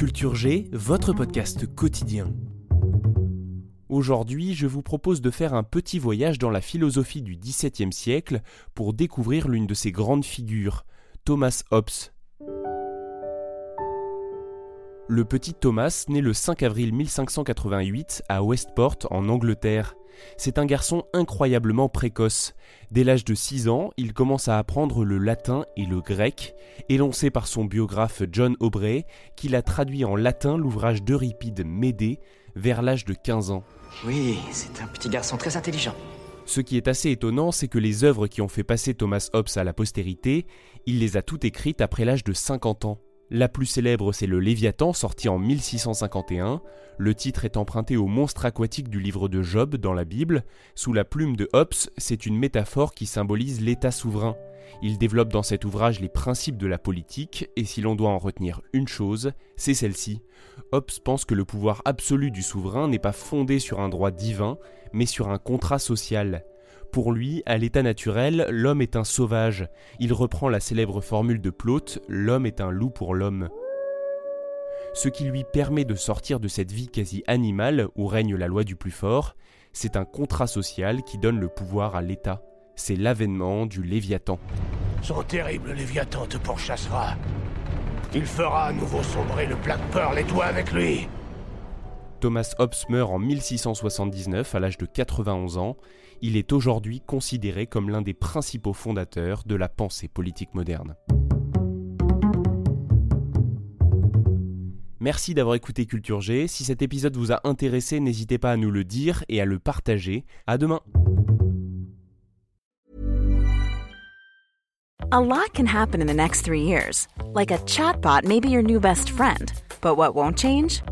Culture G, votre podcast quotidien. Aujourd'hui, je vous propose de faire un petit voyage dans la philosophie du XVIIe siècle pour découvrir l'une de ses grandes figures, Thomas Hobbes. Le petit Thomas naît le 5 avril 1588 à Westport en Angleterre. C'est un garçon incroyablement précoce. Dès l'âge de 6 ans, il commence à apprendre le latin et le grec, et l'on sait par son biographe John Aubrey qu'il a traduit en latin l'ouvrage d'Euripide Médée vers l'âge de 15 ans. Oui, c'est un petit garçon très intelligent. Ce qui est assez étonnant, c'est que les œuvres qui ont fait passer Thomas Hobbes à la postérité, il les a toutes écrites après l'âge de 50 ans. La plus célèbre, c'est le Léviathan, sorti en 1651. Le titre est emprunté au monstre aquatique du livre de Job dans la Bible. Sous la plume de Hobbes, c'est une métaphore qui symbolise l'État souverain. Il développe dans cet ouvrage les principes de la politique, et si l'on doit en retenir une chose, c'est celle-ci. Hobbes pense que le pouvoir absolu du souverain n'est pas fondé sur un droit divin, mais sur un contrat social. Pour lui, à l'état naturel, l'homme est un sauvage. Il reprend la célèbre formule de Plaute L'homme est un loup pour l'homme. Ce qui lui permet de sortir de cette vie quasi animale où règne la loi du plus fort, c'est un contrat social qui donne le pouvoir à l'État. C'est l'avènement du Léviathan. Son terrible Léviathan te pourchassera. Il fera à nouveau sombrer le Black Pearl et toi avec lui. Thomas Hobbes meurt en 1679 à l'âge de 91 ans. Il est aujourd'hui considéré comme l'un des principaux fondateurs de la pensée politique moderne. Merci d'avoir écouté Culture G. Si cet épisode vous a intéressé, n'hésitez pas à nous le dire et à le partager. À demain. In the next three years. Like a chatbot your new best friend. But what won't change?